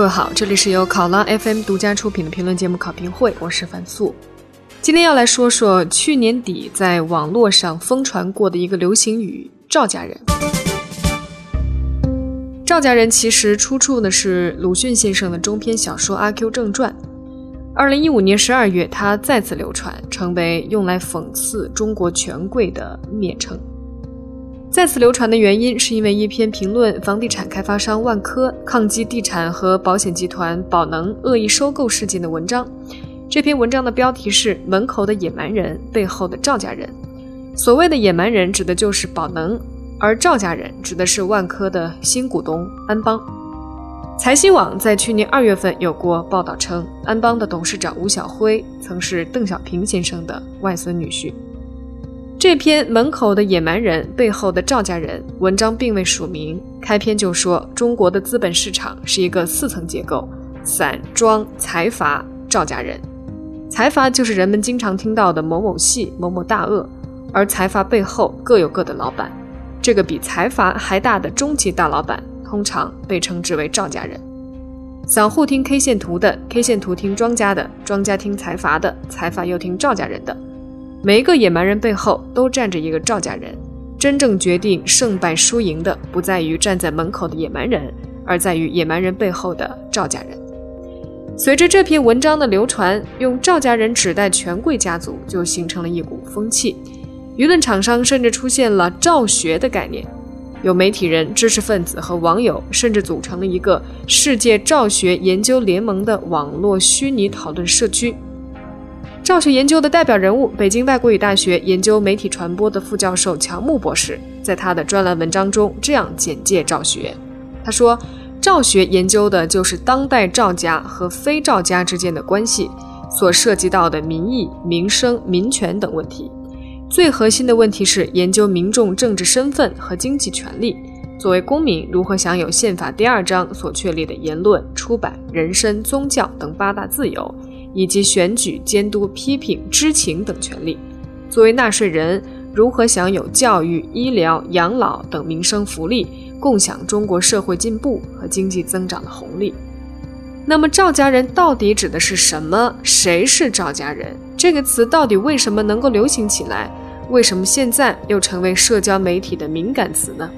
各位好，这里是由考拉 FM 独家出品的评论节目《考评会》，我是樊素。今天要来说说去年底在网络上疯传过的一个流行语“赵家人”。赵家人其实出处呢是鲁迅先生的中篇小说《阿 Q 正传》。二零一五年十二月，它再次流传，成为用来讽刺中国权贵的蔑称。再次流传的原因，是因为一篇评论房地产开发商万科抗击地产和保险集团宝能恶意收购事件的文章。这篇文章的标题是“门口的野蛮人背后的赵家人”。所谓的野蛮人，指的就是宝能，而赵家人指的是万科的新股东安邦。财新网在去年二月份有过报道称，安邦的董事长吴晓辉曾是邓小平先生的外孙女婿。这篇门口的野蛮人背后的赵家人文章并未署名，开篇就说中国的资本市场是一个四层结构：散庄、财阀、赵家人。财阀就是人们经常听到的某某系、某某大鳄，而财阀背后各有各的老板。这个比财阀还大的中级大老板，通常被称之为赵家人。散户听 K 线图的，K 线图听庄家的，庄家听财阀的，财阀又听赵家人的。每一个野蛮人背后都站着一个赵家人，真正决定胜败输赢的不在于站在门口的野蛮人，而在于野蛮人背后的赵家人。随着这篇文章的流传，用赵家人指代权贵家族就形成了一股风气，舆论场上甚至出现了“赵学”的概念，有媒体人、知识分子和网友甚至组成了一个“世界赵学研究联盟”的网络虚拟讨论社区。赵学研究的代表人物，北京外国语大学研究媒体传播的副教授乔木博士，在他的专栏文章中这样简介赵学。他说：“赵学研究的就是当代赵家和非赵家之间的关系，所涉及到的民意、民生、民权等问题。最核心的问题是研究民众政治身份和经济权利，作为公民如何享有宪法第二章所确立的言论、出版、人身、宗教等八大自由。”以及选举、监督、批评、知情等权利。作为纳税人，如何享有教育、医疗、养老等民生福利，共享中国社会进步和经济增长的红利？那么，赵家人到底指的是什么？谁是赵家人？这个词到底为什么能够流行起来？为什么现在又成为社交媒体的敏感词呢？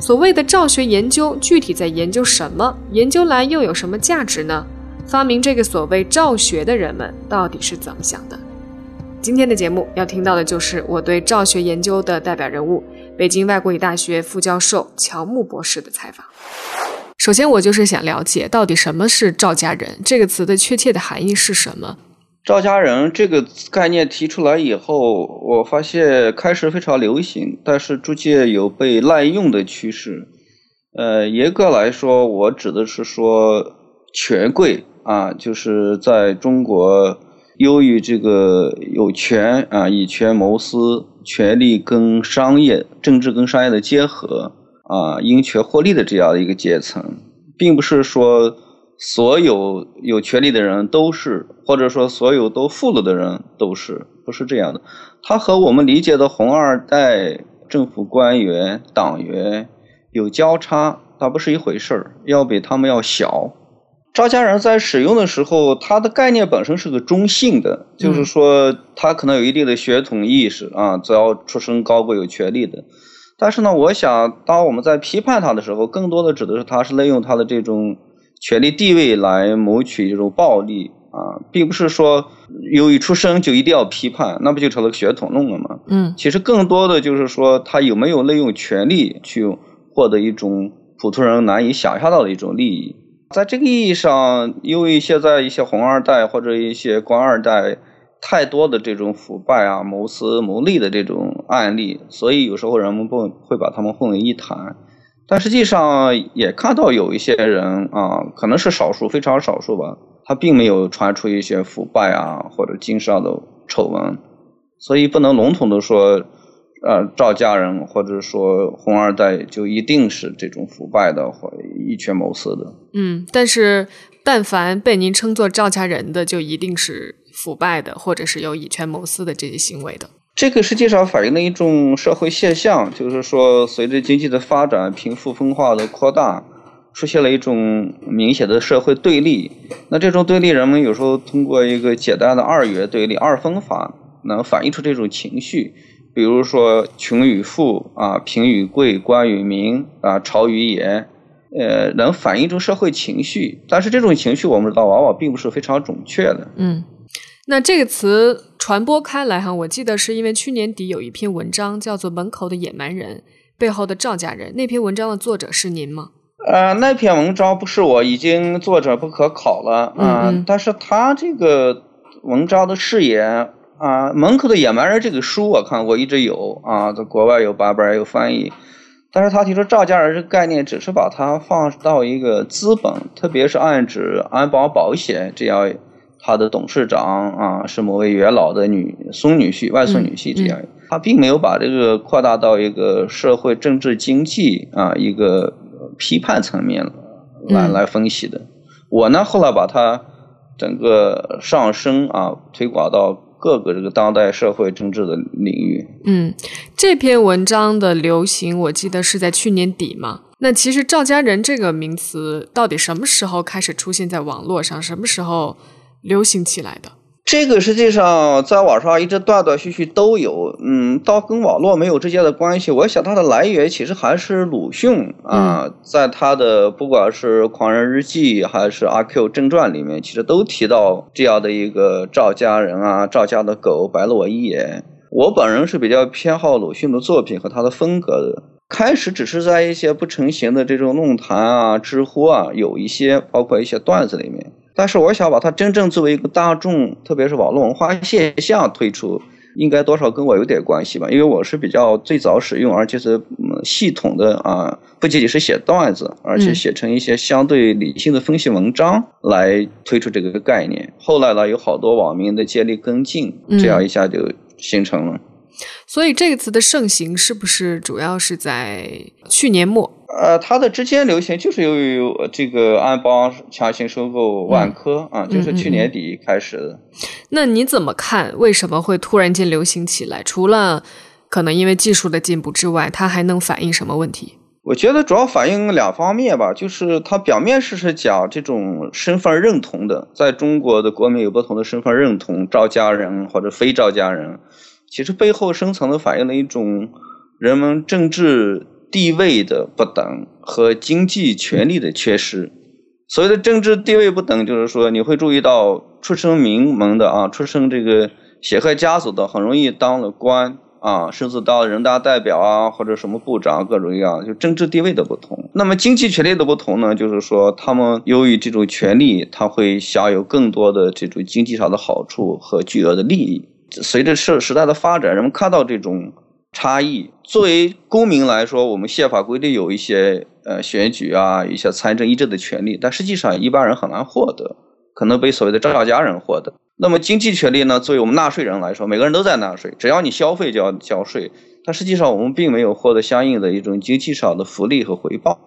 所谓的赵学研究，具体在研究什么？研究来又有什么价值呢？发明这个所谓“赵学”的人们到底是怎么想的？今天的节目要听到的就是我对赵学研究的代表人物——北京外国语大学副教授乔木博士的采访。首先，我就是想了解到底什么是“赵家人”这个词的确切的含义是什么？“赵家人”这个概念提出来以后，我发现开始非常流行，但是逐渐有被滥用的趋势。呃，严格来说，我指的是说权贵。啊，就是在中国，由于这个有权啊，以权谋私，权力跟商业、政治跟商业的结合啊，因权获利的这样的一个阶层，并不是说所有有权利的人都是，或者说所有都富了的人都是，不是这样的。他和我们理解的红二代、政府官员、党员有交叉，它不是一回事儿，要比他们要小。赵家人在使用的时候，他的概念本身是个中性的，就是说他可能有一定的血统意识啊，只要出身高贵有权利的。但是呢，我想当我们在批判他的时候，更多的指的是他是利用他的这种权力地位来谋取这种暴利啊，并不是说由于出生就一定要批判，那不就成了血统论了吗？嗯，其实更多的就是说他有没有利用权力去获得一种普通人难以想象到的一种利益。在这个意义上，因为现在一些红二代或者一些官二代太多的这种腐败啊、谋私谋利的这种案例，所以有时候人们不会把他们混为一谈。但实际上也看到有一些人啊，可能是少数，非常少数吧，他并没有传出一些腐败啊或者经商的丑闻，所以不能笼统的说。呃，赵家人或者说红二代就一定是这种腐败的或以权谋私的。嗯，但是但凡被您称作赵家人的，就一定是腐败的，或者是有以权谋私的这些行为的。这个实际上反映了一种社会现象，就是说随着经济的发展，贫富分化的扩大，出现了一种明显的社会对立。那这种对立，人们有时候通过一个简单的二元对立、二分法，能反映出这种情绪。比如说穷与富啊，贫与贵，官与民啊，朝与野，呃，能反映出社会情绪。但是这种情绪，我们知道，往往并不是非常准确的。嗯，那这个词传播开来哈，我记得是因为去年底有一篇文章叫做《门口的野蛮人》，背后的赵家人。那篇文章的作者是您吗？呃，那篇文章不是我，已经作者不可考了嗯。但是他这个文章的视野。啊，门口的野蛮人这个书我看过，一直有啊，在国外有版本，有翻译。但是他提出赵家人这个概念，只是把它放到一个资本，特别是暗指安邦保险这样，他的董事长啊是某位元老的女孙女婿、外孙女婿这样，他并没有把这个扩大到一个社会、政治、经济啊一个批判层面来来分析的。我呢后来把它整个上升啊推广到。各个这个当代社会政治的领域，嗯，这篇文章的流行，我记得是在去年底嘛。那其实“赵家人”这个名词到底什么时候开始出现在网络上？什么时候流行起来的？这个实际上在网上一直断断续续都有，嗯，倒跟网络没有直接的关系。我想它的来源其实还是鲁迅啊，在他的不管是《狂人日记》还是《阿 Q 正传》里面，其实都提到这样的一个赵家人啊，赵家的狗白了我一眼。我本人是比较偏好鲁迅的作品和他的风格的。开始只是在一些不成形的这种论坛啊、知乎啊，有一些包括一些段子里面。但是我想把它真正作为一个大众，特别是网络文化现象推出，应该多少跟我有点关系吧？因为我是比较最早使用，而且是系统的啊，不仅仅是写段子，而且写成一些相对理性的分析文章来推出这个概念。后来呢，有好多网民的接力跟进，这样一下就形成了。所以这个词的盛行是不是主要是在去年末？呃，它的之间流行就是由于这个安邦强行收购万科啊，就是去年底开始的。那你怎么看？为什么会突然间流行起来？除了可能因为技术的进步之外，它还能反映什么问题？我觉得主要反映两方面吧，就是它表面是是讲这种身份认同的，在中国的国民有不同的身份认同，赵家人或者非赵家人，其实背后深层的反映了一种人们政治。地位的不等和经济权利的缺失，所谓的政治地位不等，就是说你会注意到出身名门的啊，出身这个显赫家族的，很容易当了官啊，甚至当了人大代表啊，或者什么部长，各种各样，就政治地位的不同。那么经济权利的不同呢，就是说他们由于这种权利，他会享有更多的这种经济上的好处和巨额的利益。随着社时代的发展，人们看到这种。差异。作为公民来说，我们宪法规定有一些呃选举啊，一些参政议政的权利，但实际上一般人很难获得，可能被所谓的赵家人获得。那么经济权利呢？作为我们纳税人来说，每个人都在纳税，只要你消费就要交税，但实际上我们并没有获得相应的一种经济上的福利和回报。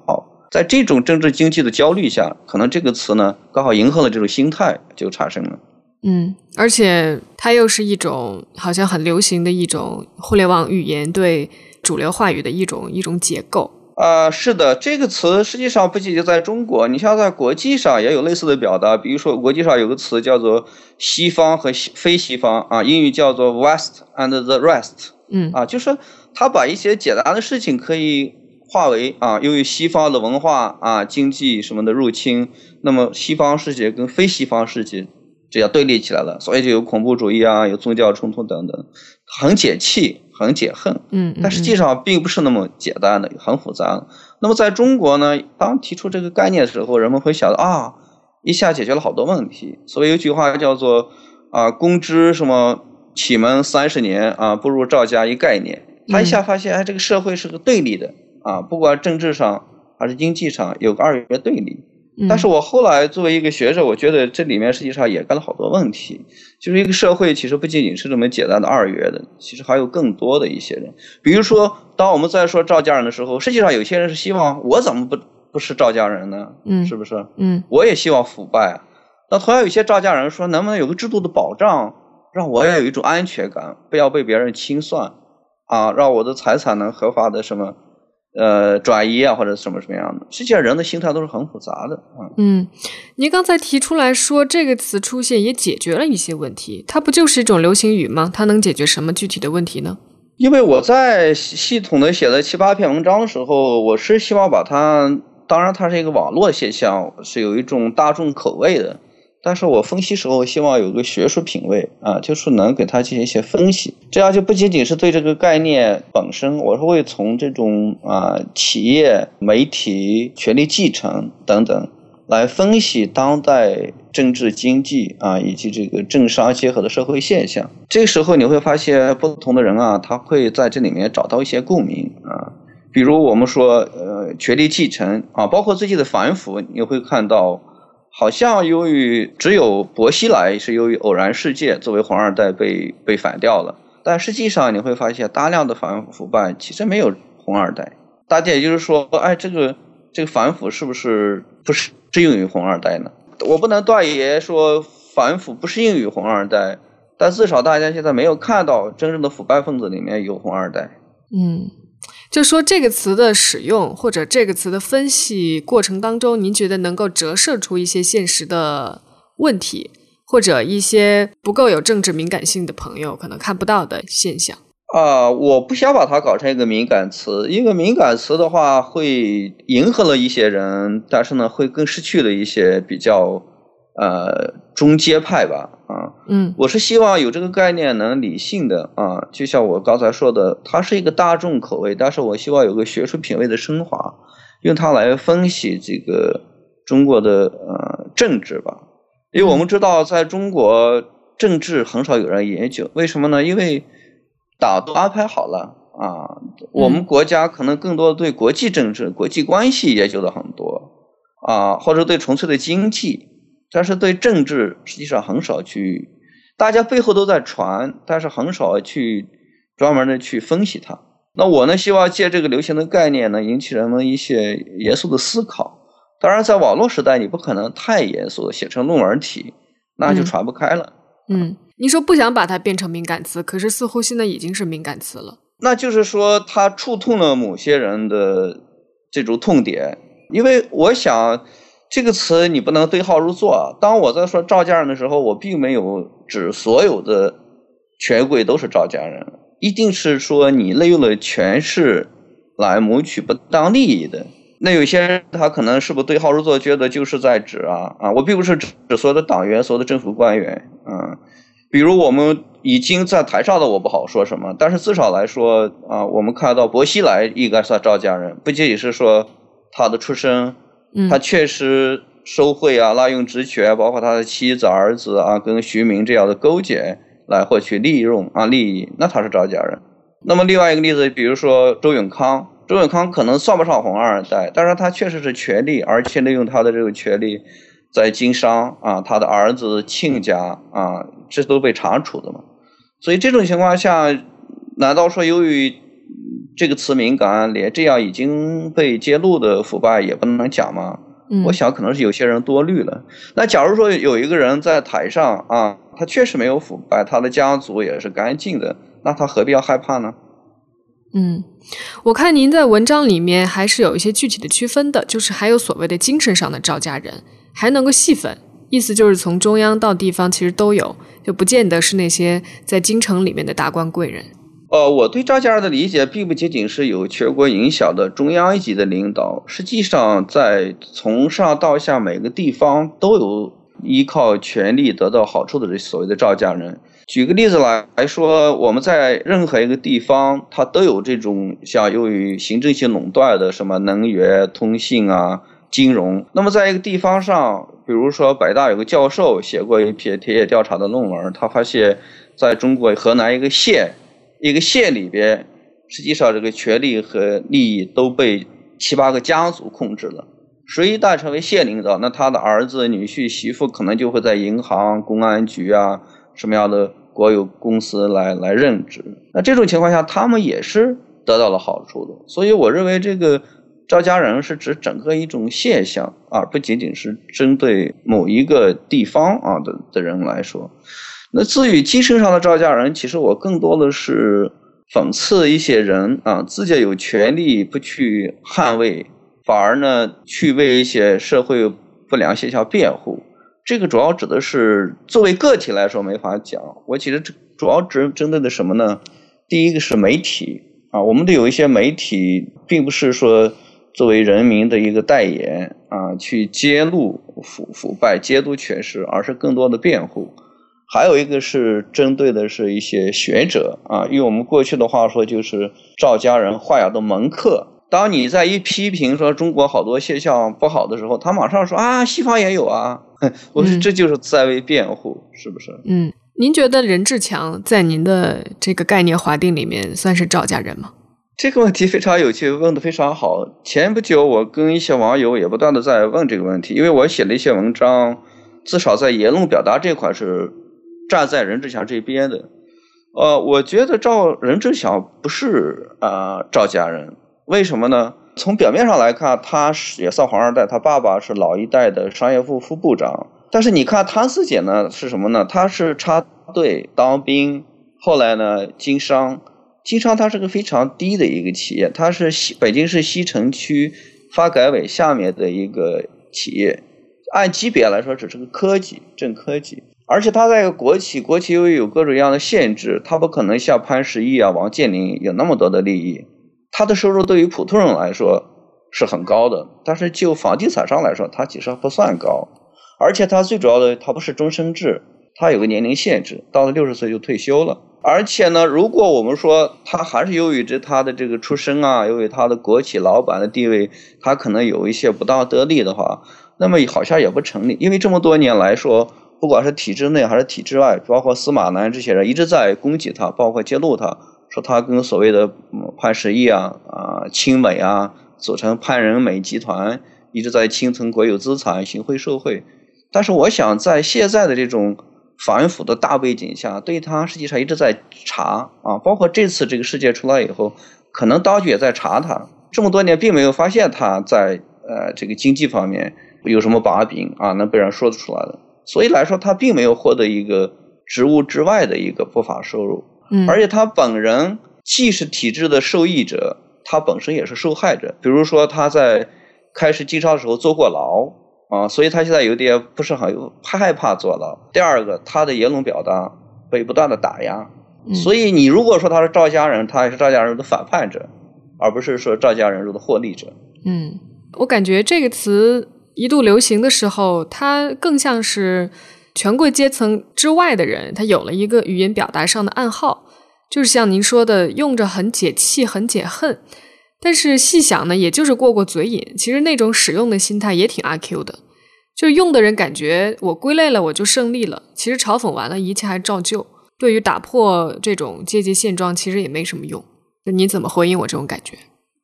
在这种政治经济的焦虑下，可能这个词呢刚好迎合了这种心态，就产生了。嗯，而且它又是一种好像很流行的一种互联网语言对主流话语的一种一种结构。啊，是的，这个词实际上不仅仅在中国，你像在国际上也有类似的表达。比如说，国际上有个词叫做“西方”和“非西方”，啊，英语叫做 “West and the rest”。嗯，啊，就是他把一些简单的事情可以化为啊，由于西方的文化啊、经济什么的入侵，那么西方世界跟非西方世界。这样对立起来了，所以就有恐怖主义啊，有宗教冲突等等，很解气，很解恨。嗯，但实际上并不是那么简单的，很复杂。那么在中国呢，当提出这个概念的时候，人们会想到啊，一下解决了好多问题。所以有句话叫做啊，公知什么启蒙三十年啊，不如赵家一概念。他一下发现，哎，这个社会是个对立的啊，不管政治上还是经济上，有个二元对立。但是我后来作为一个学者，我觉得这里面实际上掩盖了好多问题。就是一个社会其实不仅仅是这么简单的二元的，其实还有更多的一些人。比如说，当我们在说赵家人的时候，实际上有些人是希望我怎么不不是赵家人呢？嗯，是不是？嗯，我也希望腐败。那同样有些赵家人说，能不能有个制度的保障，让我也有一种安全感，不要被别人清算啊，让我的财产能合法的什么呃转移啊，或者什么什么样的。实际上，人的心态都是很复杂的啊。嗯，您刚才提出来说这个词出现也解决了一些问题，它不就是一种流行语吗？它能解决什么具体的问题呢？因为我在系统的写了七八篇文章的时候，我是希望把它，当然它是一个网络现象，是有一种大众口味的。但是我分析时候希望有个学术品味啊，就是能给它进行一些分析，这样就不仅仅是对这个概念本身，我是会从这种啊企业、媒体、权力继承等等来分析当代政治经济啊以及这个政商结合的社会现象。这个时候你会发现不同的人啊，他会在这里面找到一些共鸣啊，比如我们说呃权力继承啊，包括最近的反腐，你会看到。好像由于只有薄熙来是由于偶然事件作为红二代被被反掉了，但实际上你会发现大量的反腐败其实没有红二代。大家也就是说，哎，这个这个反腐是不是不适应于红二代呢？我不能断言说反腐不适应于红二代，但至少大家现在没有看到真正的腐败分子里面有红二代。嗯。就说这个词的使用或者这个词的分析过程当中，您觉得能够折射出一些现实的问题，或者一些不够有政治敏感性的朋友可能看不到的现象？啊，我不想把它搞成一个敏感词，一个敏感词的话会迎合了一些人，但是呢，会更失去了一些比较呃中阶派吧。啊，嗯，我是希望有这个概念能理性的啊，就像我刚才说的，它是一个大众口味，但是我希望有个学术品味的升华，用它来分析这个中国的呃政治吧，因为我们知道在中国政治很少有人研究，为什么呢？因为党都安排好了啊，我们国家可能更多对国际政治、国际关系研究的很多啊，或者对纯粹的经济。但是对政治实际上很少去，大家背后都在传，但是很少去专门的去分析它。那我呢，希望借这个流行的概念呢，引起人们一些严肃的思考。当然，在网络时代，你不可能太严肃，写成论文题，那就传不开了。嗯，你说不想把它变成敏感词，可是似乎现在已经是敏感词了。那就是说，它触痛了某些人的这种痛点，因为我想。这个词你不能对号入座。当我在说赵家人的时候，我并没有指所有的权贵都是赵家人，一定是说你利用了权势来谋取不当利益的。那有些人他可能是不是对号入座，觉得就是在指啊啊，我并不是指所有的党员、所有的政府官员啊。比如我们已经在台上的我不好说什么，但是至少来说啊，我们看到薄熙来应该算赵家人，不仅仅是说他的出身。他确实受贿啊，滥用职权，包括他的妻子、儿子啊，跟徐明这样的勾结来获取利润啊利益，那他是赵家人。那么另外一个例子，比如说周永康，周永康可能算不上红二代，但是他确实是权力，而且利用他的这个权力在经商啊，他的儿子、亲家啊，这都被查处的嘛。所以这种情况下，难道说由于？这个词敏感，连这样已经被揭露的腐败也不能讲吗？我想可能是有些人多虑了。那假如说有一个人在台上啊，他确实没有腐败，他的家族也是干净的，那他何必要害怕呢？嗯，我看您在文章里面还是有一些具体的区分的，就是还有所谓的精神上的赵家人，还能够细分，意思就是从中央到地方其实都有，就不见得是那些在京城里面的达官贵人。呃，我对赵家人的理解并不仅仅是有全国影响的中央一级的领导，实际上在从上到下每个地方都有依靠权力得到好处的这所谓的赵家人。举个例子来来说，我们在任何一个地方，它都有这种像由于行政性垄断的什么能源、通信啊、金融。那么在一个地方上，比如说北大有个教授写过一篇田野调查的论文，他发现在中国河南一个县。一个县里边，实际上这个权力和利益都被七八个家族控制了。谁一旦成为县领导，那他的儿子、女婿、媳妇可能就会在银行、公安局啊什么样的国有公司来来任职。那这种情况下，他们也是得到了好处的。所以，我认为这个赵家人是指整个一种现象，而不仅仅是针对某一个地方啊的的人来说。那至于精神上的赵家人，其实我更多的是讽刺一些人啊，自己有权利不去捍卫，反而呢去为一些社会不良现象辩护。这个主要指的是作为个体来说没法讲。我其实这主要针针对的什么呢？第一个是媒体啊，我们的有一些媒体并不是说作为人民的一个代言啊，去揭露腐腐败、揭露缺失，而是更多的辩护。还有一个是针对的是一些学者啊，用我们过去的话说，就是赵家人画雅的门客。当你在一批评说中国好多现象不好的时候，他马上说啊，西方也有啊。我说这就是在为辩护，是不是？嗯，您觉得任志强在您的这个概念划定里面算是赵家人吗？这个问题非常有趣，问的非常好。前不久我跟一些网友也不断的在问这个问题，因为我写了一些文章，至少在言论表达这块是。站在任志强这边的，呃，我觉得赵任志强不是啊赵家人，为什么呢？从表面上来看，他是也算黄二代，他爸爸是老一代的商业部副部长。但是你看汤思姐呢是什么呢？他是插队当兵，后来呢经商，经商它是个非常低的一个企业，它是西北京市西城区发改委下面的一个企业，按级别来说只是个科级，正科级。而且他在国企，国企又有各种各样的限制，他不可能像潘石屹啊、王健林有那么多的利益。他的收入对于普通人来说是很高的，但是就房地产商来说，他其实不算高。而且他最主要的，他不是终身制，他有个年龄限制，到了六十岁就退休了。而且呢，如果我们说他还是由于这他的这个出身啊，由于他的国企老板的地位，他可能有一些不当得利的话，那么好像也不成立，因为这么多年来说。不管是体制内还是体制外，包括司马南这些人一直在攻击他，包括揭露他，说他跟所谓的潘石屹啊、啊亲美啊，组成潘仁美集团，一直在清存国有资产、行贿受贿。但是我想，在现在的这种反腐的大背景下，对他实际上一直在查啊，包括这次这个事件出来以后，可能当局也在查他。这么多年，并没有发现他在呃这个经济方面有什么把柄啊，能被人说得出来的。所以来说，他并没有获得一个职务之外的一个不法收入，嗯，而且他本人既是体制的受益者，他本身也是受害者。比如说他在开始经商的时候坐过牢啊，所以他现在有点不是很害怕坐牢。第二个，他的言论表达被不断的打压，所以你如果说他是赵家人，他也是赵家人的反叛者，而不是说赵家人中的获利者。嗯，我感觉这个词。一度流行的时候，他更像是权贵阶层之外的人，他有了一个语言表达上的暗号，就是像您说的，用着很解气、很解恨。但是细想呢，也就是过过嘴瘾。其实那种使用的心态也挺阿 Q 的，就用的人感觉我归类了，我就胜利了。其实嘲讽完了，一切还照旧。对于打破这种阶级现状，其实也没什么用。就你怎么回应我这种感觉？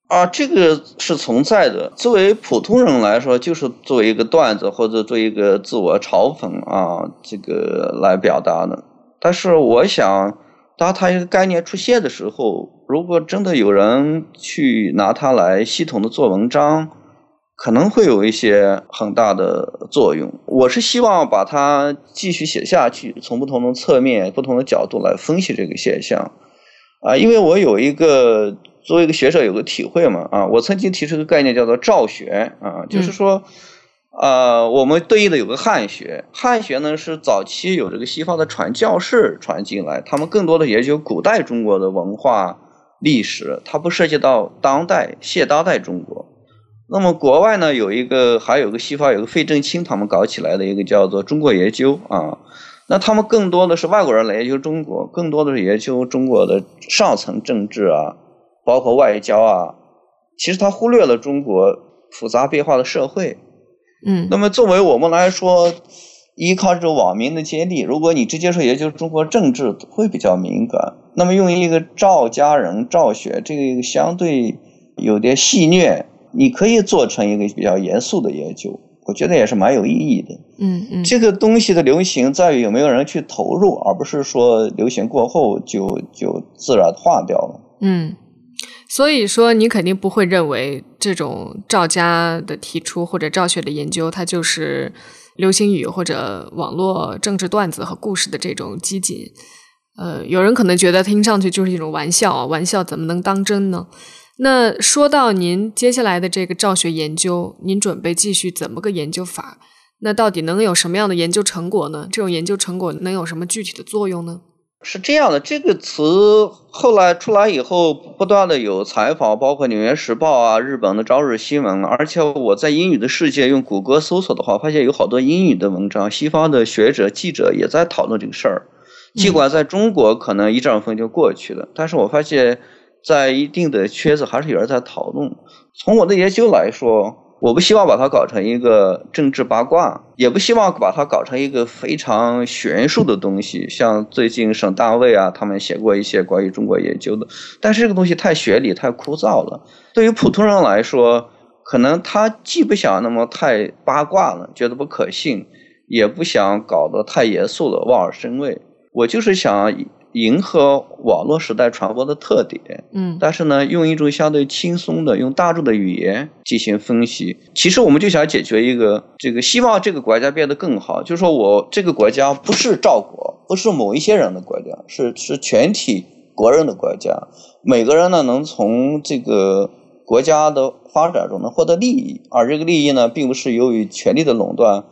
啊，这个是存在的。作为普通人来说，就是作为一个段子或者做一个自我嘲讽啊，这个来表达的。但是我想，当它一个概念出现的时候，如果真的有人去拿它来系统的做文章，可能会有一些很大的作用。我是希望把它继续写下去，从不同的侧面、不同的角度来分析这个现象。啊，因为我有一个。作为一个学者，有个体会嘛啊，我曾经提出一个概念叫做“赵学”啊，就是说，呃，我们对应的有个汉学，汉学呢是早期有这个西方的传教士传进来，他们更多的研究古代中国的文化历史，它不涉及到当代现当代中国。那么国外呢有一个，还有个西方有个费正清他们搞起来的一个叫做中国研究啊，那他们更多的是外国人来研究中国，更多的是研究中国的上层政治啊。包括外交啊，其实他忽略了中国复杂变化的社会。嗯，那么作为我们来说，依靠这种网民的接力，如果你直接说研究中国政治，会比较敏感。那么用一个赵家人、赵雪这个相对有点戏谑，你可以做成一个比较严肃的研究，我觉得也是蛮有意义的。嗯嗯，这个东西的流行在于有没有人去投入，而不是说流行过后就就自然化掉了。嗯。所以说，你肯定不会认为这种赵家的提出或者赵学的研究，它就是流行语或者网络政治段子和故事的这种激进。呃，有人可能觉得听上去就是一种玩笑，玩笑怎么能当真呢？那说到您接下来的这个赵学研究，您准备继续怎么个研究法？那到底能有什么样的研究成果呢？这种研究成果能有什么具体的作用呢？是这样的，这个词后来出来以后，不断的有采访，包括《纽约时报》啊、日本的《朝日新闻》，而且我在英语的世界用谷歌搜索的话，发现有好多英语的文章，西方的学者、记者也在讨论这个事儿。尽管在中国可能一阵风就过去了，但是我发现，在一定的圈子还是有人在讨论。从我的研究来说，我不希望把它搞成一个政治八卦，也不希望把它搞成一个非常学术的东西。像最近省大卫啊，他们写过一些关于中国研究的，但是这个东西太学理、太枯燥了。对于普通人来说，可能他既不想那么太八卦了，觉得不可信，也不想搞得太严肃了，望而生畏。我就是想迎合网络时代传播的特点，嗯，但是呢，用一种相对轻松的、用大众的语言进行分析。其实我们就想解决一个这个，希望这个国家变得更好。就是说我这个国家不是赵国，不是某一些人的国家，是是全体国人的国家。每个人呢，能从这个国家的发展中能获得利益，而这个利益呢，并不是由于权力的垄断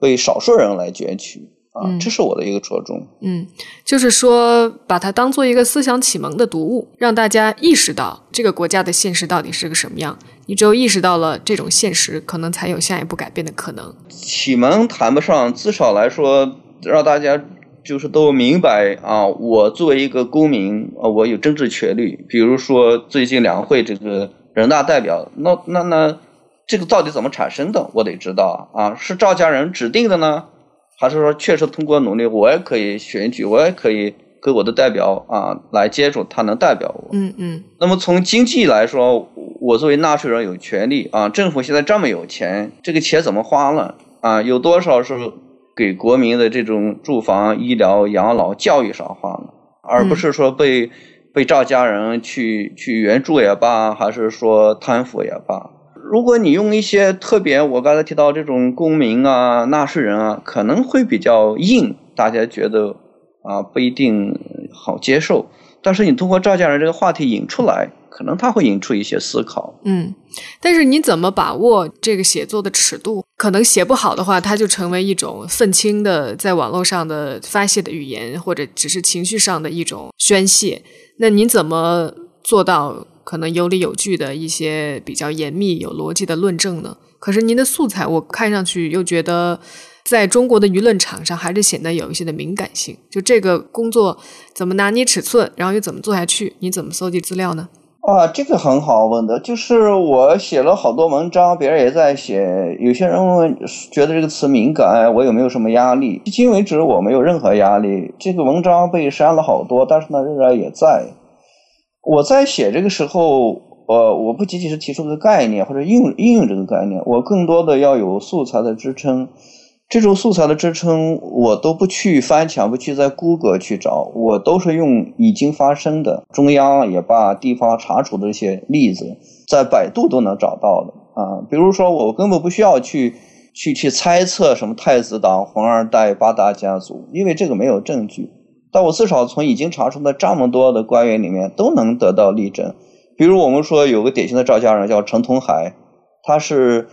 被少数人来攫取。啊，这是我的一个着重。嗯，就是说，把它当做一个思想启蒙的读物，让大家意识到这个国家的现实到底是个什么样。你只有意识到了这种现实，可能才有下一步改变的可能。启蒙谈不上，至少来说，让大家就是都明白啊，我作为一个公民啊，我有政治权利。比如说最近两会这个人大代表，那那那这个到底怎么产生的？我得知道啊，是赵家人指定的呢？还是说，确实通过努力，我也可以选举，我也可以给我的代表啊来接触，他能代表我。嗯嗯。那么从经济来说，我作为纳税人有权利啊，政府现在这么有钱，这个钱怎么花了啊？有多少是给国民的这种住房、医疗、养老、教育上花了，而不是说被被赵家人去去援助也罢，还是说贪腐也罢。如果你用一些特别，我刚才提到这种公民啊、纳税人啊，可能会比较硬，大家觉得啊不一定好接受。但是你通过赵家人这个话题引出来，可能他会引出一些思考。嗯，但是你怎么把握这个写作的尺度？可能写不好的话，它就成为一种愤青的在网络上的发泄的语言，或者只是情绪上的一种宣泄。那你怎么做到？可能有理有据的一些比较严密、有逻辑的论证呢。可是您的素材，我看上去又觉得，在中国的舆论场上还是显得有一些的敏感性。就这个工作怎么拿捏尺寸，然后又怎么做下去？你怎么搜集资料呢？啊，这个很好问的。就是我写了好多文章，别人也在写。有些人问，觉得这个词敏感，我有没有什么压力？迄今为止，我没有任何压力。这个文章被删了好多，但是呢，仍然也在。我在写这个时候，呃，我不仅仅是提出个概念或者应应用这个概念，我更多的要有素材的支撑。这种素材的支撑，我都不去翻墙，不去在谷歌去找，我都是用已经发生的中央也罢，地方查处的一些例子，在百度都能找到的啊。比如说，我根本不需要去去去猜测什么太子党、红二代、八大家族，因为这个没有证据。但我至少从已经查出的这么多的官员里面都能得到例证，比如我们说有个典型的赵家人叫陈同海，他是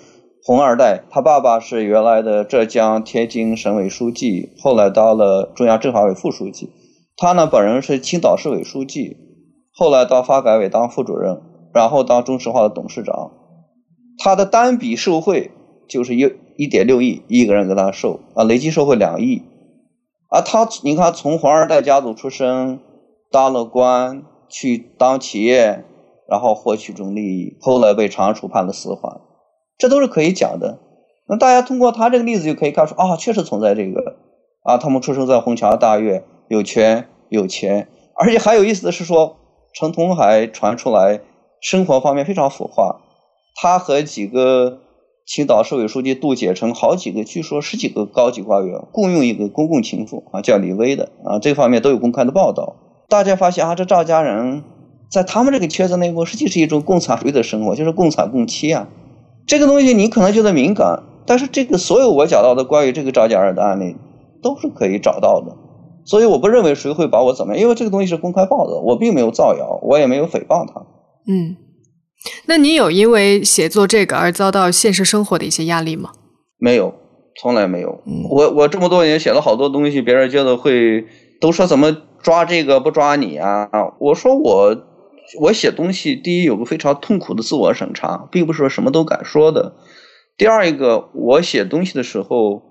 红二代，他爸爸是原来的浙江、天津省委书记，后来到了中央政法委副书记。他呢本人是青岛市委书记，后来到发改委当副主任，然后当中石化的董事长。他的单笔受贿就是一一点六亿，一个人给他受啊，累计受贿两亿。啊，他你看，从黄二代家族出身，当了官，去当企业，然后获取这种利益，后来被长安处判了死缓，这都是可以讲的。那大家通过他这个例子就可以看出，啊，确实存在这个。啊，他们出生在红桥大院，有权有钱，而且还有意思的是说，陈同海传出来生活方面非常腐化，他和几个。青岛市委书记杜解成好几个，据说十几个高级官员共用一个公共情妇啊，叫李薇的啊，这方面都有公开的报道。大家发现啊，这赵家人在他们这个圈子内部，实际是一种共产主义的生活，就是共产共妻啊。这个东西你可能觉得敏感，但是这个所有我讲到的关于这个赵家人的案例，都是可以找到的。所以我不认为谁会把我怎么样，因为这个东西是公开报的，我并没有造谣，我也没有诽谤他。嗯，那你有因为写作这个而遭到现实生活的一些压力吗？没有，从来没有。我我这么多年写了好多东西，别人觉得会都说怎么抓这个不抓你啊？我说我我写东西，第一有个非常痛苦的自我审查，并不是说什么都敢说的。第二一个，我写东西的时候，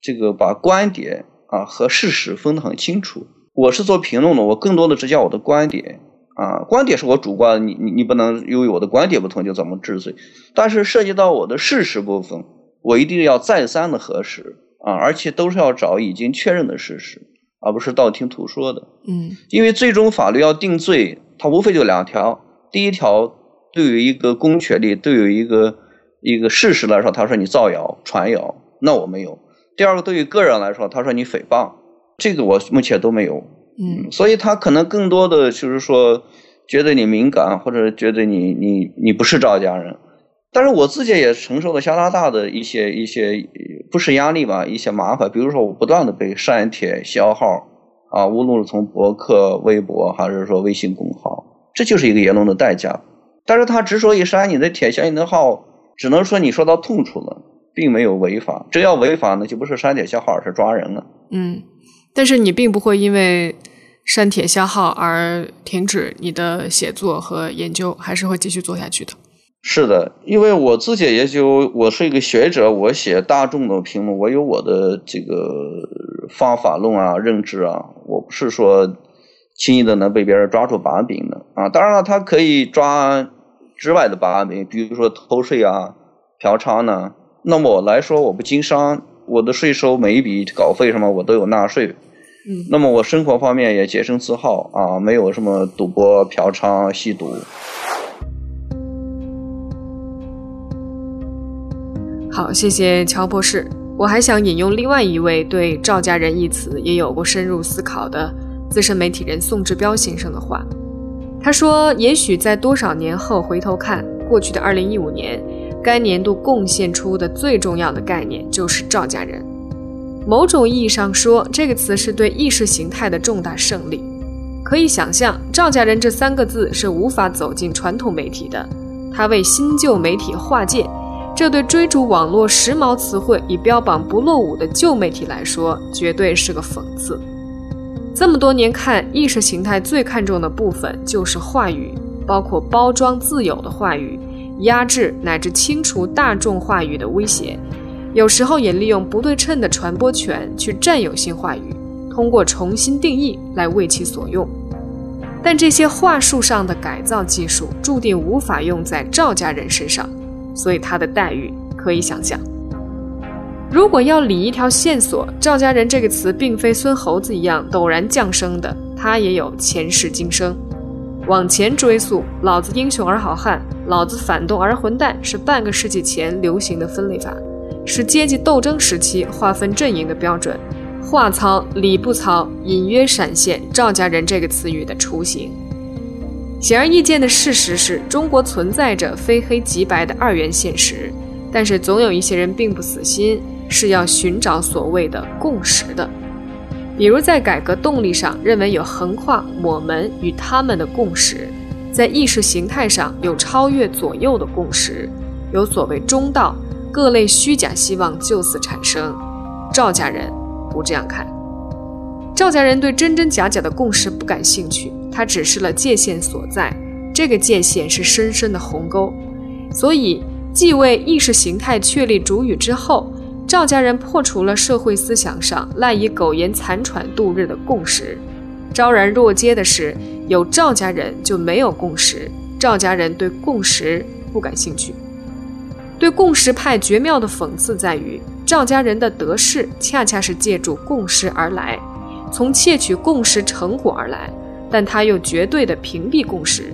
这个把观点。啊，和事实分得很清楚。我是做评论的，我更多的只讲我的观点。啊，观点是我主观，你你你不能因为我的观点不同就怎么治罪。但是涉及到我的事实部分，我一定要再三的核实啊，而且都是要找已经确认的事实，而不是道听途说的。嗯，因为最终法律要定罪，它无非就两条：第一条，对于一个公权力，对于一个一个事实来说，他说你造谣传谣，那我没有。第二个，对于个人来说，他说你诽谤，这个我目前都没有，嗯，所以他可能更多的就是说，觉得你敏感，或者觉得你你你不是赵家人，但是我自己也承受了相当大的一些一些不是压力吧，一些麻烦，比如说我不断的被删帖、消号，啊，无论是从博客、微博，还是说微信公号，这就是一个言论的代价。但是他之所以删你的帖、删你的号，只能说你说到痛处了。并没有违法，只要违法呢，就不是删帖消号，而是抓人了。嗯，但是你并不会因为删帖消耗而停止你的写作和研究，还是会继续做下去的。是的，因为我自己研究，我是一个学者，我写大众的评论，我有我的这个方法论啊、认知啊，我不是说轻易的能被别人抓住把柄的啊。当然了，他可以抓之外的把柄，比如说偷税啊、嫖娼呢。那么我来说，我不经商，我的税收每一笔稿费什么我都有纳税。嗯，那么我生活方面也洁身自好啊，没有什么赌博、嫖娼、吸毒。好，谢谢乔博士。我还想引用另外一位对“赵家人”一词也有过深入思考的资深媒体人宋志彪先生的话。他说：“也许在多少年后回头看过去的二零一五年。”该年度贡献出的最重要的概念就是“赵家人”。某种意义上说，这个词是对意识形态的重大胜利。可以想象，“赵家人”这三个字是无法走进传统媒体的。它为新旧媒体划界，这对追逐网络时髦词汇以标榜不落伍的旧媒体来说，绝对是个讽刺。这么多年看，意识形态最看重的部分就是话语，包括包装自有的话语。压制乃至清除大众话语的威胁，有时候也利用不对称的传播权去占有性话语，通过重新定义来为其所用。但这些话术上的改造技术注定无法用在赵家人身上，所以他的待遇可以想象。如果要理一条线索，赵家人这个词并非孙猴子一样陡然降生的，他也有前世今生。往前追溯，老子英雄而好汉，老子反动而混蛋，是半个世纪前流行的分类法，是阶级斗争时期划分阵营的标准。话糙理不糙，隐约闪现“赵家人”这个词语的雏形。显而易见的事实是中国存在着非黑即白的二元现实，但是总有一些人并不死心，是要寻找所谓的共识的。比如在改革动力上，认为有横跨我们与他们的共识；在意识形态上有超越左右的共识，有所谓中道，各类虚假希望就此产生。赵家人不这样看，赵家人对真真假假的共识不感兴趣，他指示了界限所在，这个界限是深深的鸿沟，所以继位意识形态确立主语之后。赵家人破除了社会思想上赖以苟延残喘度日的共识。昭然若揭的是，有赵家人就没有共识。赵家人对共识不感兴趣。对共识派绝妙的讽刺在于，赵家人的得势恰恰是借助共识而来，从窃取共识成果而来，但他又绝对的屏蔽共识，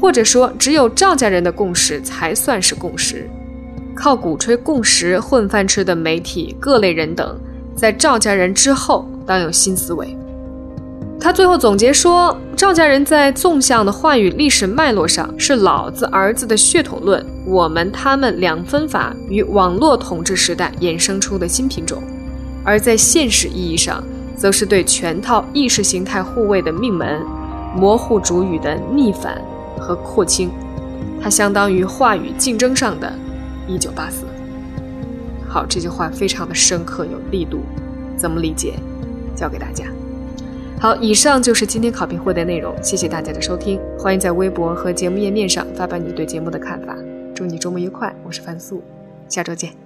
或者说，只有赵家人的共识才算是共识。靠鼓吹共识混饭吃的媒体、各类人等，在赵家人之后当有新思维。他最后总结说：“赵家人在纵向的话语历史脉络上是老子儿子的血统论，我们他们两分法与网络统治时代衍生出的新品种；而在现实意义上，则是对全套意识形态护卫的命门、模糊主语的逆反和廓清。它相当于话语竞争上的“一九八四”。好，这句话非常的深刻有力度，怎么理解？交给大家。好，以上就是今天考评会的内容，谢谢大家的收听，欢迎在微博和节目页面上发表你对节目的看法。祝你周末愉快，我是樊素，下周见。